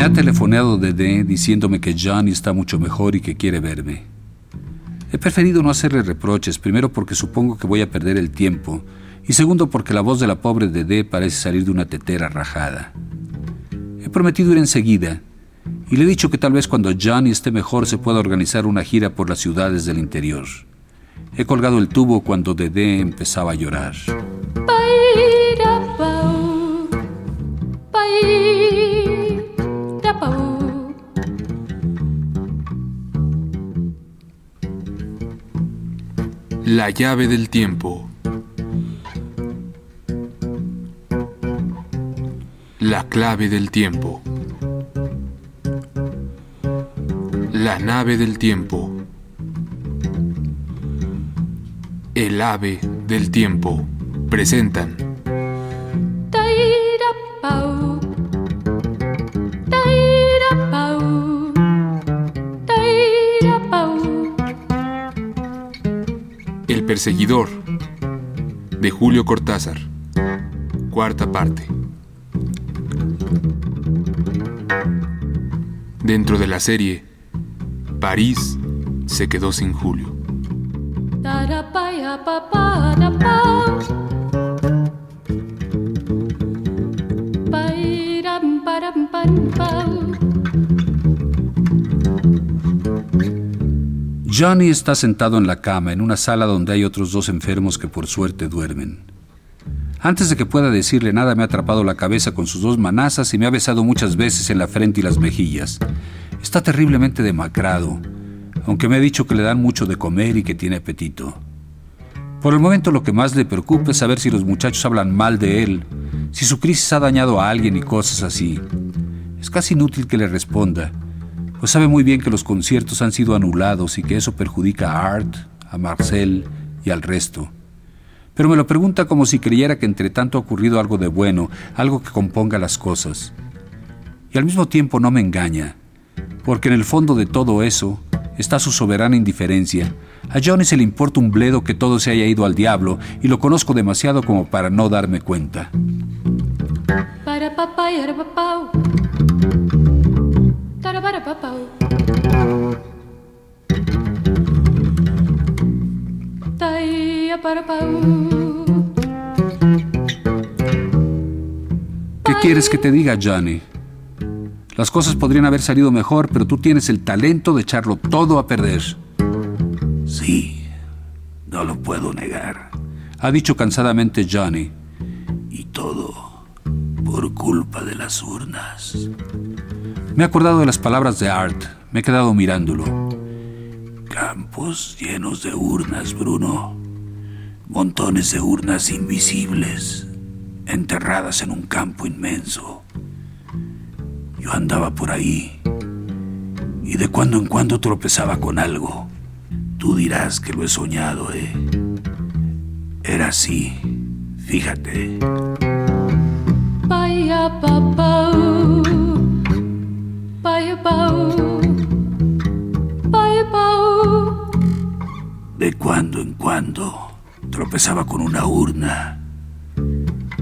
Me ha telefoneado Dede diciéndome que Johnny está mucho mejor y que quiere verme. He preferido no hacerle reproches, primero porque supongo que voy a perder el tiempo y segundo porque la voz de la pobre Dede parece salir de una tetera rajada. He prometido ir enseguida y le he dicho que tal vez cuando Johnny esté mejor se pueda organizar una gira por las ciudades del interior. He colgado el tubo cuando Dede empezaba a llorar. La llave del tiempo. La clave del tiempo. La nave del tiempo. El ave del tiempo. Presentan. Perseguidor de Julio Cortázar. Cuarta parte. Dentro de la serie, París se quedó sin Julio. Johnny está sentado en la cama en una sala donde hay otros dos enfermos que por suerte duermen. Antes de que pueda decirle nada me ha atrapado la cabeza con sus dos manazas y me ha besado muchas veces en la frente y las mejillas. Está terriblemente demacrado, aunque me ha dicho que le dan mucho de comer y que tiene apetito. Por el momento lo que más le preocupa es saber si los muchachos hablan mal de él, si su crisis ha dañado a alguien y cosas así. Es casi inútil que le responda pues sabe muy bien que los conciertos han sido anulados y que eso perjudica a Art, a Marcel y al resto. Pero me lo pregunta como si creyera que entre tanto ha ocurrido algo de bueno, algo que componga las cosas. Y al mismo tiempo no me engaña, porque en el fondo de todo eso está su soberana indiferencia. A Johnny se le importa un bledo que todo se haya ido al diablo y lo conozco demasiado como para no darme cuenta. ¿Qué quieres que te diga, Johnny? Las cosas podrían haber salido mejor, pero tú tienes el talento de echarlo todo a perder. Sí, no lo puedo negar, ha dicho cansadamente Johnny. Y todo por culpa de las urnas. Me he acordado de las palabras de Art. Me he quedado mirándolo. Campos llenos de urnas, Bruno. Montones de urnas invisibles, enterradas en un campo inmenso. Yo andaba por ahí y de cuando en cuando tropezaba con algo. Tú dirás que lo he soñado, ¿eh? Era así, fíjate. Vaya papá. De cuando en cuando tropezaba con una urna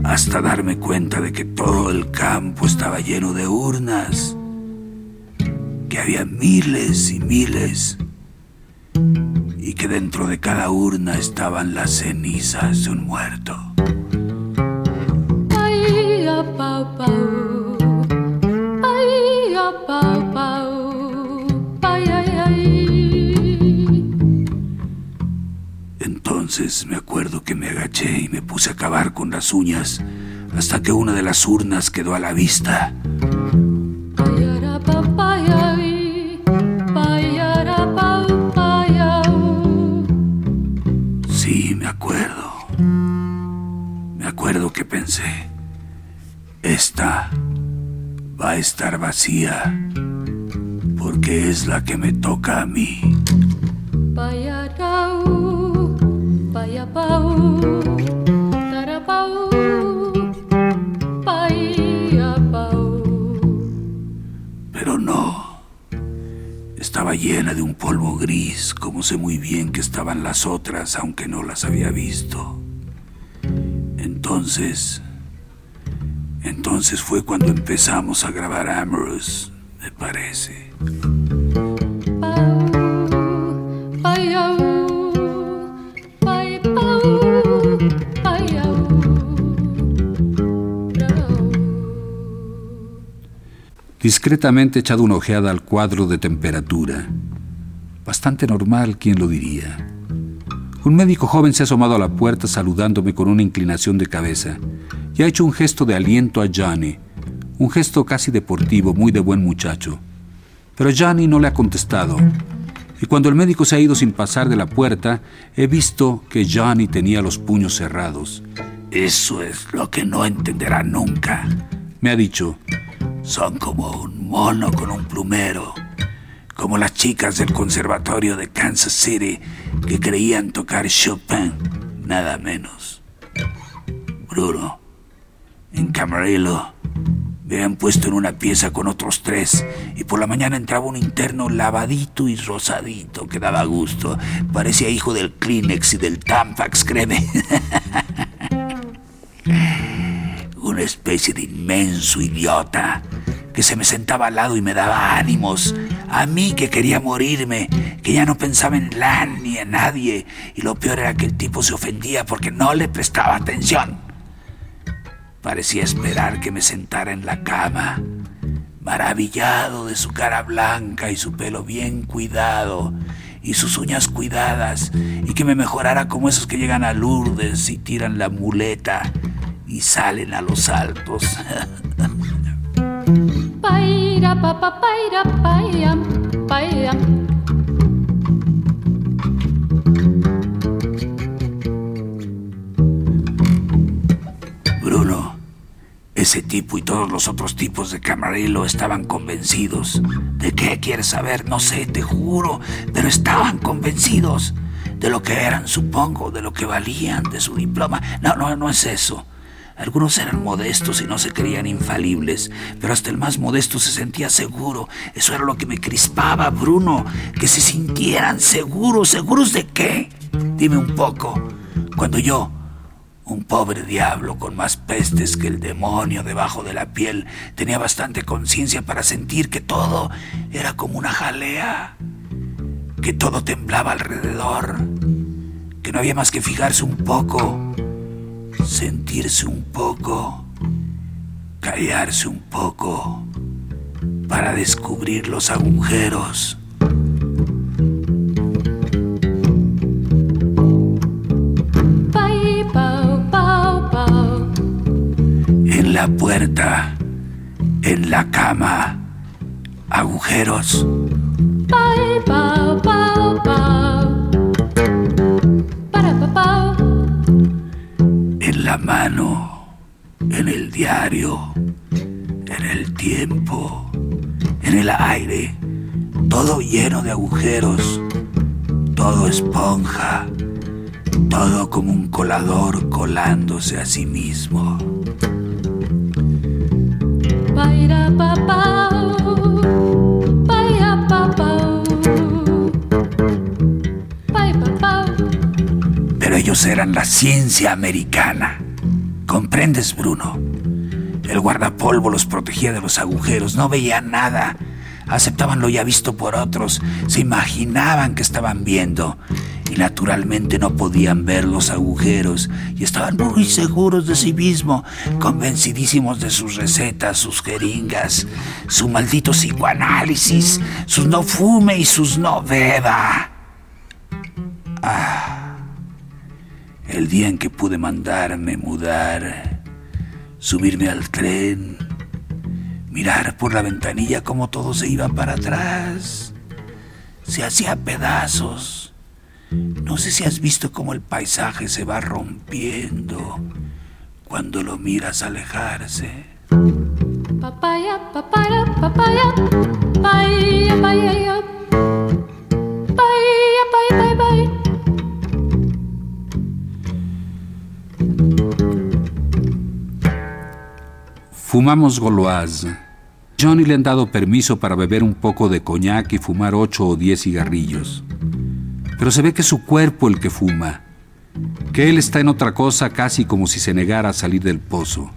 hasta darme cuenta de que todo el campo estaba lleno de urnas, que había miles y miles, y que dentro de cada urna estaban las cenizas de un muerto. Entonces me acuerdo que me agaché y me puse a cavar con las uñas hasta que una de las urnas quedó a la vista. Sí, me acuerdo. Me acuerdo que pensé, esta va a estar vacía porque es la que me toca a mí. Llena de un polvo gris, como sé muy bien que estaban las otras, aunque no las había visto. Entonces, entonces fue cuando empezamos a grabar Amorous, me parece. Discretamente echado una ojeada al cuadro de temperatura. Bastante normal, ¿quién lo diría? Un médico joven se ha asomado a la puerta saludándome con una inclinación de cabeza y ha hecho un gesto de aliento a Johnny, un gesto casi deportivo, muy de buen muchacho. Pero Johnny no le ha contestado. Y cuando el médico se ha ido sin pasar de la puerta, he visto que Johnny tenía los puños cerrados. Eso es lo que no entenderá nunca. Me ha dicho, son como un mono con un plumero, como las chicas del conservatorio de Kansas City que creían tocar Chopin, nada menos. Bruno, en Camarillo, me habían puesto en una pieza con otros tres y por la mañana entraba un interno lavadito y rosadito que daba gusto. Parecía hijo del Kleenex y del Tampax, créeme. una especie de inmenso idiota que se me sentaba al lado y me daba ánimos. A mí que quería morirme, que ya no pensaba en Lan ni en nadie. Y lo peor era que el tipo se ofendía porque no le prestaba atención. Parecía esperar que me sentara en la cama, maravillado de su cara blanca y su pelo bien cuidado y sus uñas cuidadas, y que me mejorara como esos que llegan a Lourdes y tiran la muleta y salen a los altos. Bruno, ese tipo y todos los otros tipos de Camarillo estaban convencidos. ¿De qué quieres saber? No sé, te juro, pero estaban convencidos de lo que eran, supongo, de lo que valían, de su diploma. No, no, no es eso. Algunos eran modestos y no se creían infalibles, pero hasta el más modesto se sentía seguro. Eso era lo que me crispaba, Bruno, que se sintieran seguros. ¿Seguros de qué? Dime un poco. Cuando yo, un pobre diablo con más pestes que el demonio debajo de la piel, tenía bastante conciencia para sentir que todo era como una jalea, que todo temblaba alrededor, que no había más que fijarse un poco sentirse un poco, callarse un poco, para descubrir los agujeros. En la puerta, en la cama, agujeros la mano, en el diario, en el tiempo, en el aire, todo lleno de agujeros, todo esponja, todo como un colador colándose a sí mismo. Ellos eran la ciencia americana. ¿Comprendes, Bruno? El guardapolvo los protegía de los agujeros, no veían nada. Aceptaban lo ya visto por otros, se imaginaban que estaban viendo y naturalmente no podían ver los agujeros y estaban muy seguros de sí mismos, convencidísimos de sus recetas, sus jeringas, su maldito psicoanálisis, sus no fume y sus no beba. Ah el día en que pude mandarme mudar, subirme al tren, mirar por la ventanilla cómo todo se iba para atrás, se hacía pedazos. No sé si has visto cómo el paisaje se va rompiendo cuando lo miras alejarse. Papaya, papaya, papaya, papaya, papaya, Fumamos Gauloise. Johnny le han dado permiso para beber un poco de coñac y fumar ocho o diez cigarrillos. Pero se ve que es su cuerpo el que fuma, que él está en otra cosa casi como si se negara a salir del pozo.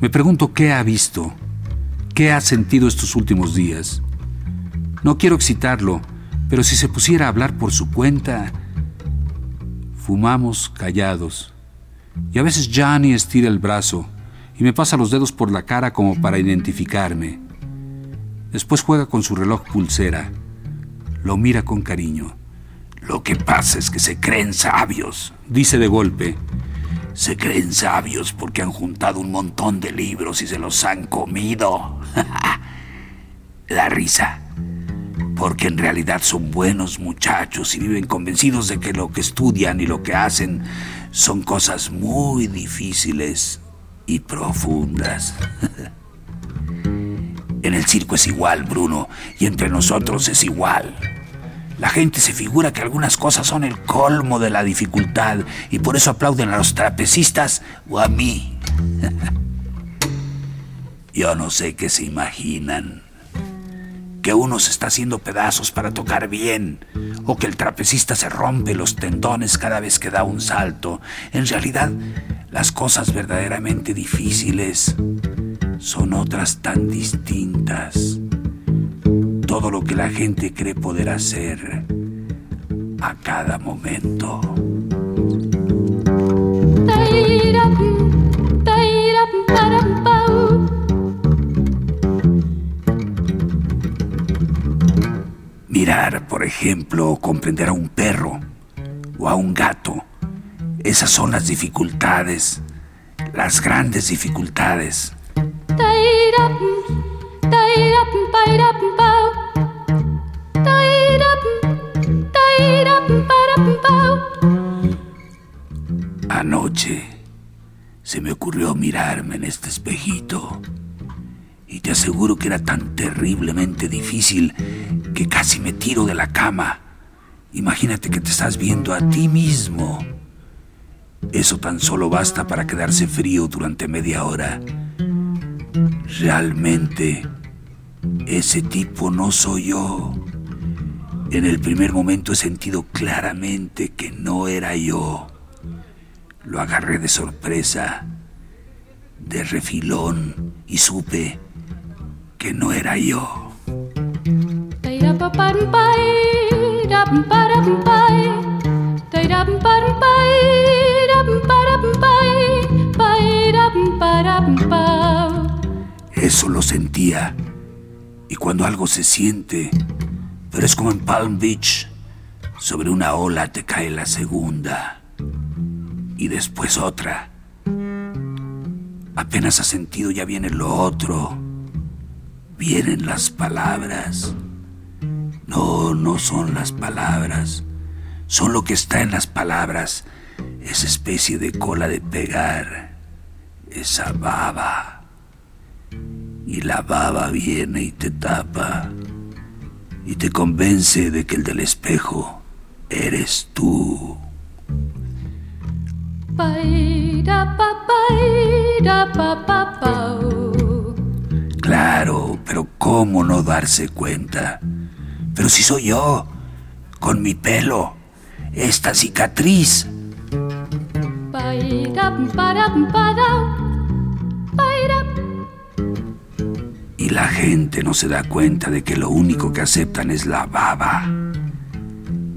Me pregunto qué ha visto, qué ha sentido estos últimos días. No quiero excitarlo, pero si se pusiera a hablar por su cuenta... Fumamos callados. Y a veces Johnny estira el brazo y me pasa los dedos por la cara como para identificarme. Después juega con su reloj pulsera. Lo mira con cariño. Lo que pasa es que se creen sabios, dice de golpe. Se creen sabios porque han juntado un montón de libros y se los han comido. La risa porque en realidad son buenos muchachos y viven convencidos de que lo que estudian y lo que hacen son cosas muy difíciles y profundas. en el circo es igual, Bruno, y entre nosotros es igual. La gente se figura que algunas cosas son el colmo de la dificultad y por eso aplauden a los trapecistas o a mí. Yo no sé qué se imaginan que uno se está haciendo pedazos para tocar bien, o que el trapecista se rompe los tendones cada vez que da un salto. En realidad, las cosas verdaderamente difíciles son otras tan distintas. Todo lo que la gente cree poder hacer a cada momento. Por ejemplo, comprender a un perro o a un gato. Esas son las dificultades, las grandes dificultades. Anoche se me ocurrió mirarme en este espejito y te aseguro que era tan terriblemente difícil que casi me tiro de la cama. Imagínate que te estás viendo a ti mismo. Eso tan solo basta para quedarse frío durante media hora. Realmente, ese tipo no soy yo. En el primer momento he sentido claramente que no era yo. Lo agarré de sorpresa, de refilón, y supe que no era yo. Eso lo sentía. Y cuando algo se siente, pero es como en Palm Beach, sobre una ola te cae la segunda y después otra. Apenas has sentido ya viene lo otro vienen las palabras. No, no son las palabras. Son lo que está en las palabras. Esa especie de cola de pegar. Esa baba. Y la baba viene y te tapa. Y te convence de que el del espejo eres tú. Claro, pero ¿cómo no darse cuenta? Pero si soy yo, con mi pelo, esta cicatriz. Y la gente no se da cuenta de que lo único que aceptan es la baba.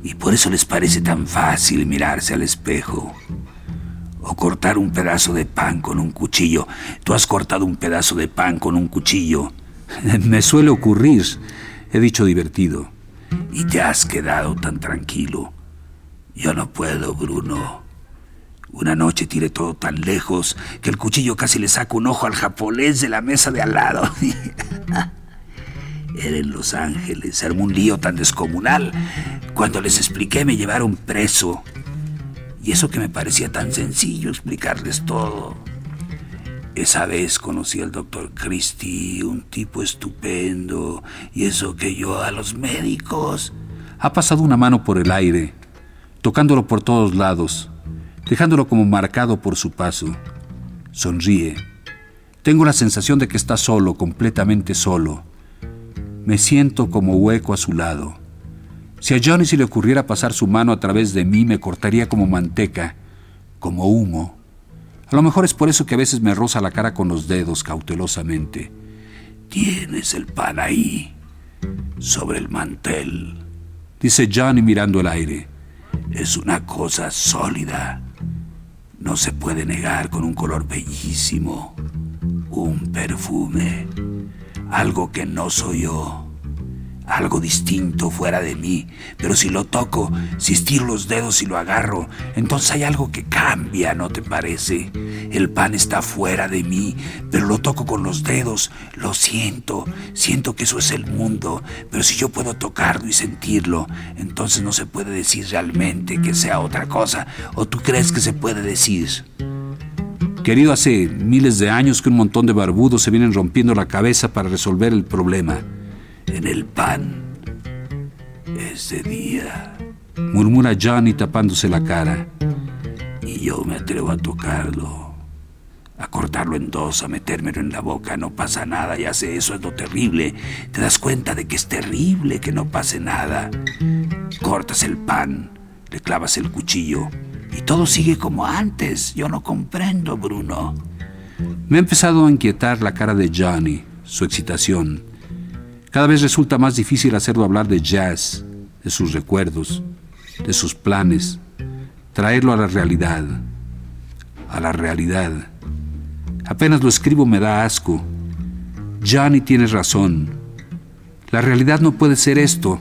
Y por eso les parece tan fácil mirarse al espejo o cortar un pedazo de pan con un cuchillo. Tú has cortado un pedazo de pan con un cuchillo. Me suele ocurrir, he dicho divertido. Y te has quedado tan tranquilo. Yo no puedo, Bruno. Una noche tiré todo tan lejos que el cuchillo casi le saca un ojo al japonés de la mesa de al lado. Era en Los Ángeles, armó un lío tan descomunal. Cuando les expliqué me llevaron preso y eso que me parecía tan sencillo explicarles todo. Esa vez conocí al doctor Christie, un tipo estupendo, y eso que yo a los médicos... Ha pasado una mano por el aire, tocándolo por todos lados, dejándolo como marcado por su paso. Sonríe. Tengo la sensación de que está solo, completamente solo. Me siento como hueco a su lado. Si a Johnny se le ocurriera pasar su mano a través de mí, me cortaría como manteca, como humo. A lo mejor es por eso que a veces me roza la cara con los dedos cautelosamente. Tienes el pan ahí, sobre el mantel, dice Johnny mirando el aire. Es una cosa sólida. No se puede negar con un color bellísimo. Un perfume. Algo que no soy yo algo distinto fuera de mí, pero si lo toco, si estiro los dedos y lo agarro, entonces hay algo que cambia, ¿no te parece? El pan está fuera de mí, pero lo toco con los dedos, lo siento, siento que eso es el mundo, pero si yo puedo tocarlo y sentirlo, entonces no se puede decir realmente que sea otra cosa, o tú crees que se puede decir. Querido, hace miles de años que un montón de barbudos se vienen rompiendo la cabeza para resolver el problema en el pan. Ese día, murmura Johnny tapándose la cara. Y yo me atrevo a tocarlo, a cortarlo en dos, a metérmelo en la boca. No pasa nada, ya sé, eso es lo terrible. Te das cuenta de que es terrible que no pase nada. Cortas el pan, le clavas el cuchillo y todo sigue como antes. Yo no comprendo, Bruno. Me ha empezado a inquietar la cara de Johnny, su excitación. Cada vez resulta más difícil hacerlo hablar de jazz, de sus recuerdos, de sus planes, traerlo a la realidad, a la realidad. Apenas lo escribo me da asco. Johnny tiene razón. La realidad no puede ser esto.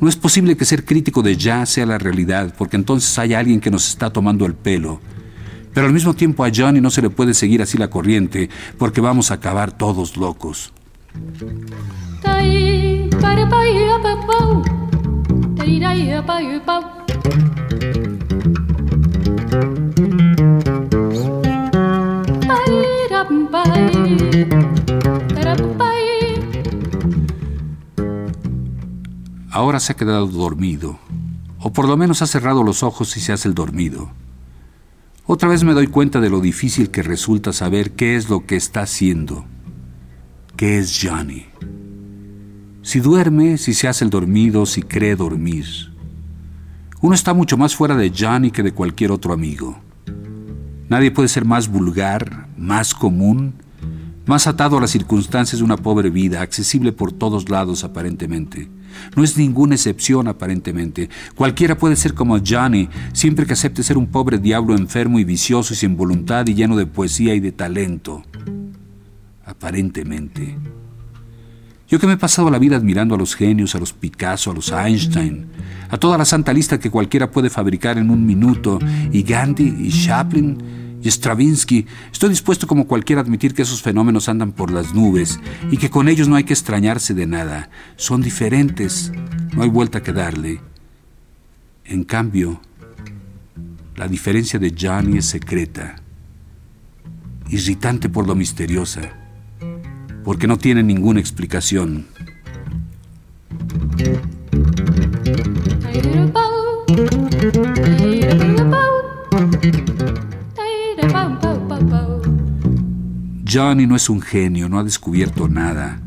No es posible que ser crítico de jazz sea la realidad, porque entonces hay alguien que nos está tomando el pelo. Pero al mismo tiempo a Johnny no se le puede seguir así la corriente, porque vamos a acabar todos locos. Ahora se ha quedado dormido, o por lo menos ha cerrado los ojos y se hace el dormido. Otra vez me doy cuenta de lo difícil que resulta saber qué es lo que está haciendo, qué es Johnny si duerme, si se hace el dormido, si cree dormir. Uno está mucho más fuera de Johnny que de cualquier otro amigo. Nadie puede ser más vulgar, más común, más atado a las circunstancias de una pobre vida, accesible por todos lados aparentemente. No es ninguna excepción aparentemente. Cualquiera puede ser como Johnny, siempre que acepte ser un pobre diablo enfermo y vicioso y sin voluntad y lleno de poesía y de talento. Aparentemente. Yo que me he pasado la vida admirando a los genios, a los Picasso, a los Einstein, a toda la santa lista que cualquiera puede fabricar en un minuto, y Gandhi, y Chaplin, y Stravinsky, estoy dispuesto como cualquiera a admitir que esos fenómenos andan por las nubes y que con ellos no hay que extrañarse de nada. Son diferentes, no hay vuelta que darle. En cambio, la diferencia de Johnny es secreta, irritante por lo misteriosa porque no tiene ninguna explicación. Johnny no es un genio, no ha descubierto nada.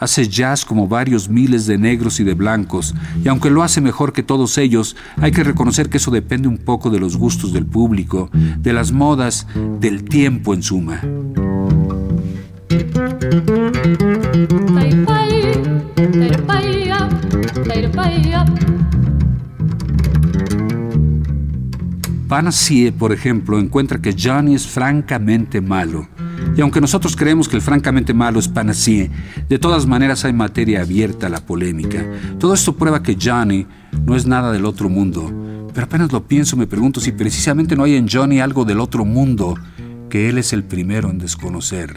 Hace jazz como varios miles de negros y de blancos, y aunque lo hace mejor que todos ellos, hay que reconocer que eso depende un poco de los gustos del público, de las modas, del tiempo en suma. Panacea, por ejemplo, encuentra que Johnny es francamente malo. Y aunque nosotros creemos que el francamente malo es Panacea, de todas maneras hay materia abierta a la polémica. Todo esto prueba que Johnny no es nada del otro mundo. Pero apenas lo pienso, me pregunto si precisamente no hay en Johnny algo del otro mundo que él es el primero en desconocer.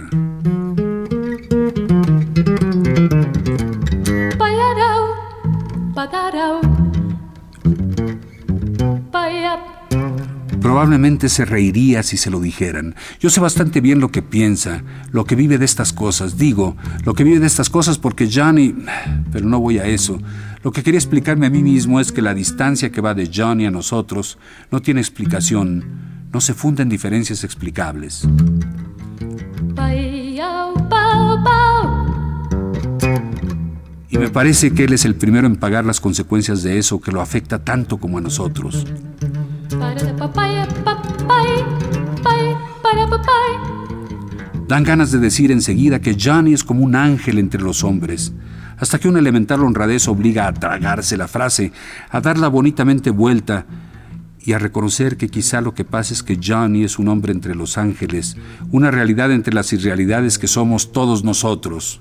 Probablemente se reiría si se lo dijeran. Yo sé bastante bien lo que piensa, lo que vive de estas cosas. Digo, lo que vive de estas cosas porque Johnny... Pero no voy a eso. Lo que quería explicarme a mí mismo es que la distancia que va de Johnny a nosotros no tiene explicación, no se funda en diferencias explicables. Bye. Y me parece que él es el primero en pagar las consecuencias de eso que lo afecta tanto como a nosotros. Dan ganas de decir enseguida que Johnny es como un ángel entre los hombres, hasta que una elemental honradez obliga a tragarse la frase, a darla bonitamente vuelta y a reconocer que quizá lo que pasa es que Johnny es un hombre entre los ángeles, una realidad entre las irrealidades que somos todos nosotros.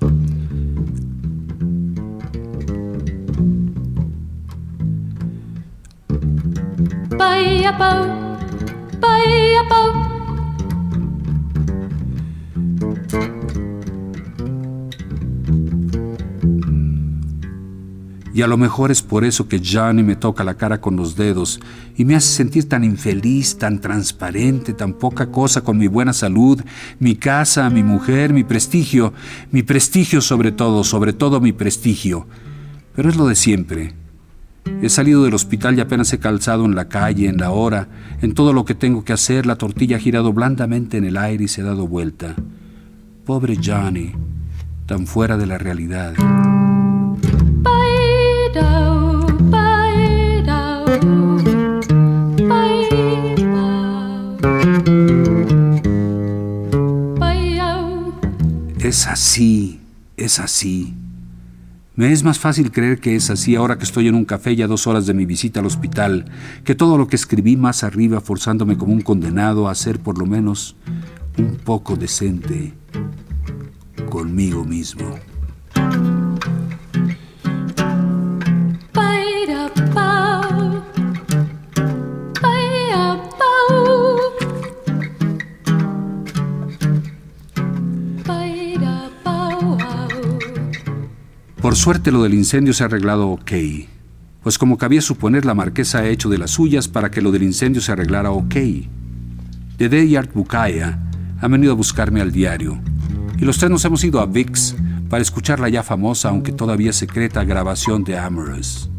Y a lo mejor es por eso que Johnny me toca la cara con los dedos y me hace sentir tan infeliz, tan transparente, tan poca cosa con mi buena salud, mi casa, mi mujer, mi prestigio, mi prestigio sobre todo, sobre todo mi prestigio. Pero es lo de siempre. He salido del hospital y apenas he calzado en la calle, en la hora, en todo lo que tengo que hacer, la tortilla ha girado blandamente en el aire y se ha dado vuelta. Pobre Johnny, tan fuera de la realidad. Es así, es así. Me es más fácil creer que es así ahora que estoy en un café ya dos horas de mi visita al hospital, que todo lo que escribí más arriba forzándome como un condenado a ser por lo menos un poco decente conmigo mismo. Por suerte lo del incendio se ha arreglado ok, pues como cabía suponer la marquesa ha hecho de las suyas para que lo del incendio se arreglara ok. Dede y Art Bukaya han venido a buscarme al diario, y los tres nos hemos ido a VIX para escuchar la ya famosa, aunque todavía secreta, grabación de Amorous.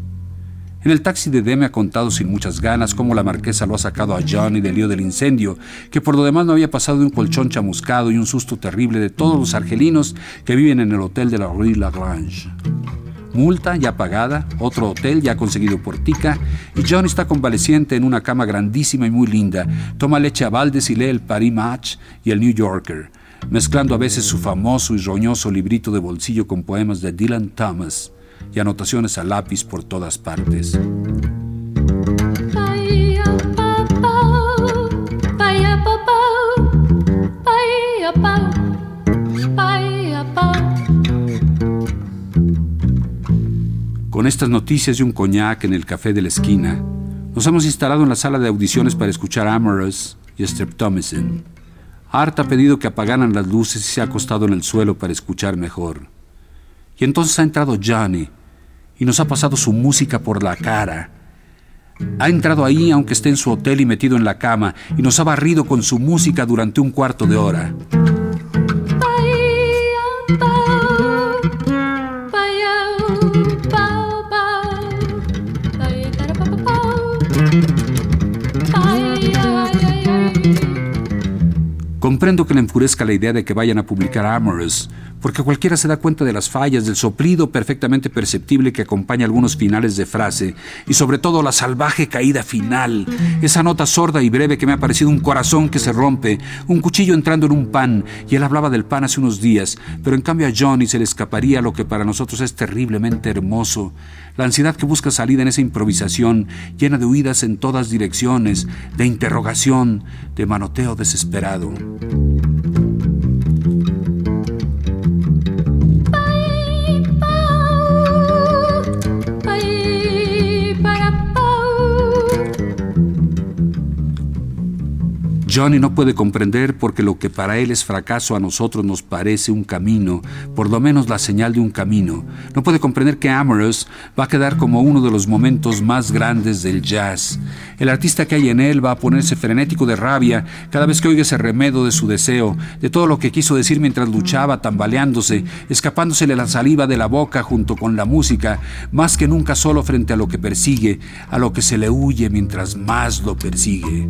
En el taxi de D me ha contado sin muchas ganas cómo la marquesa lo ha sacado a Johnny del lío del incendio, que por lo demás no había pasado de un colchón chamuscado y un susto terrible de todos los argelinos que viven en el hotel de la Rue Lagrange. Multa ya pagada, otro hotel ya conseguido por Tica, y Johnny está convaleciente en una cama grandísima y muy linda. Toma leche a baldes y lee el Paris Match y el New Yorker, mezclando a veces su famoso y roñoso librito de bolsillo con poemas de Dylan Thomas y anotaciones a lápiz por todas partes. Con estas noticias y un coñac en el café de la esquina, nos hemos instalado en la sala de audiciones para escuchar Amorous y Streptomycin. Art ha pedido que apagaran las luces y se ha acostado en el suelo para escuchar mejor. Y entonces ha entrado Johnny y nos ha pasado su música por la cara. Ha entrado ahí aunque esté en su hotel y metido en la cama y nos ha barrido con su música durante un cuarto de hora. Comprendo que le enfurezca la idea de que vayan a publicar Amorous, porque cualquiera se da cuenta de las fallas, del soplido perfectamente perceptible que acompaña algunos finales de frase, y sobre todo la salvaje caída final, esa nota sorda y breve que me ha parecido un corazón que se rompe, un cuchillo entrando en un pan, y él hablaba del pan hace unos días, pero en cambio a Johnny se le escaparía lo que para nosotros es terriblemente hermoso, la ansiedad que busca salida en esa improvisación, llena de huidas en todas direcciones, de interrogación, de manoteo desesperado. Johnny no puede comprender porque lo que para él es fracaso a nosotros nos parece un camino, por lo menos la señal de un camino. No puede comprender que Amorous va a quedar como uno de los momentos más grandes del jazz. El artista que hay en él va a ponerse frenético de rabia cada vez que oiga ese remedo de su deseo, de todo lo que quiso decir mientras luchaba, tambaleándose, escapándosele la saliva de la boca junto con la música, más que nunca solo frente a lo que persigue, a lo que se le huye mientras más lo persigue.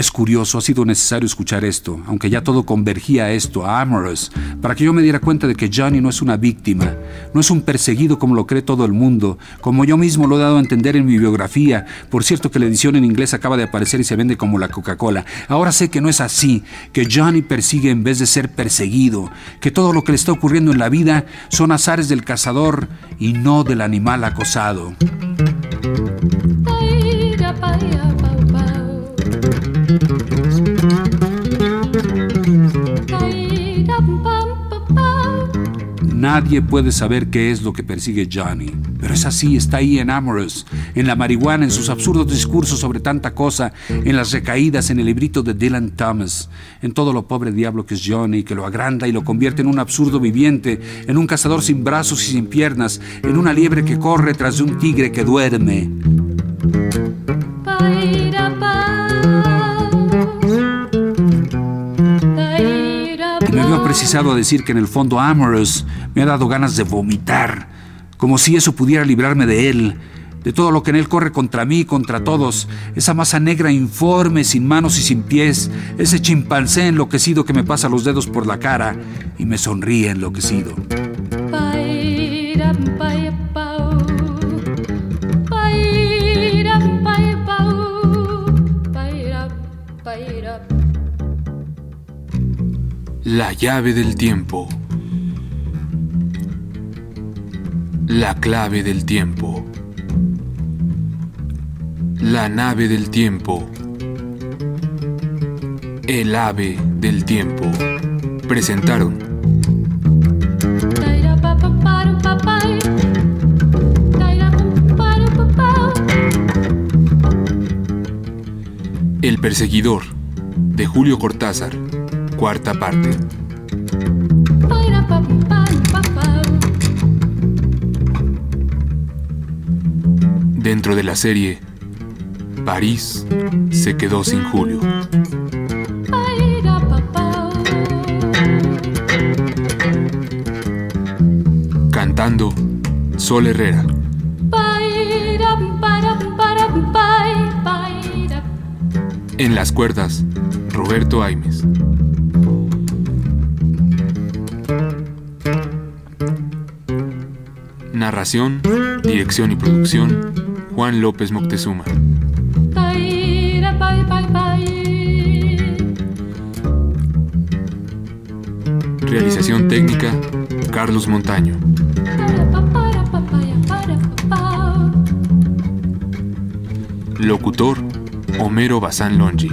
Es curioso, ha sido necesario escuchar esto, aunque ya todo convergía a esto, a Amorous, para que yo me diera cuenta de que Johnny no es una víctima, no es un perseguido como lo cree todo el mundo, como yo mismo lo he dado a entender en mi biografía. Por cierto que la edición en inglés acaba de aparecer y se vende como la Coca-Cola. Ahora sé que no es así, que Johnny persigue en vez de ser perseguido, que todo lo que le está ocurriendo en la vida son azares del cazador y no del animal acosado. Nadie puede saber qué es lo que persigue Johnny, pero es así, está ahí en Amorous, en la marihuana, en sus absurdos discursos sobre tanta cosa, en las recaídas en el librito de Dylan Thomas, en todo lo pobre diablo que es Johnny, que lo agranda y lo convierte en un absurdo viviente, en un cazador sin brazos y sin piernas, en una liebre que corre tras de un tigre que duerme. Precisado a decir que en el fondo Amorous me ha dado ganas de vomitar, como si eso pudiera librarme de él, de todo lo que en él corre contra mí, contra todos, esa masa negra informe, sin manos y sin pies, ese chimpancé enloquecido que me pasa los dedos por la cara y me sonríe enloquecido. La llave del tiempo. La clave del tiempo. La nave del tiempo. El ave del tiempo. Presentaron. El perseguidor de Julio Cortázar cuarta parte. Dentro de la serie, París se quedó sin Julio. Cantando Sol Herrera. En las cuerdas, Roberto Aimes. Narración, dirección y producción, Juan López Moctezuma. Realización técnica, Carlos Montaño. Locutor, Homero Bazán Longi.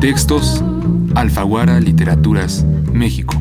Textos, Alfaguara Literaturas, México.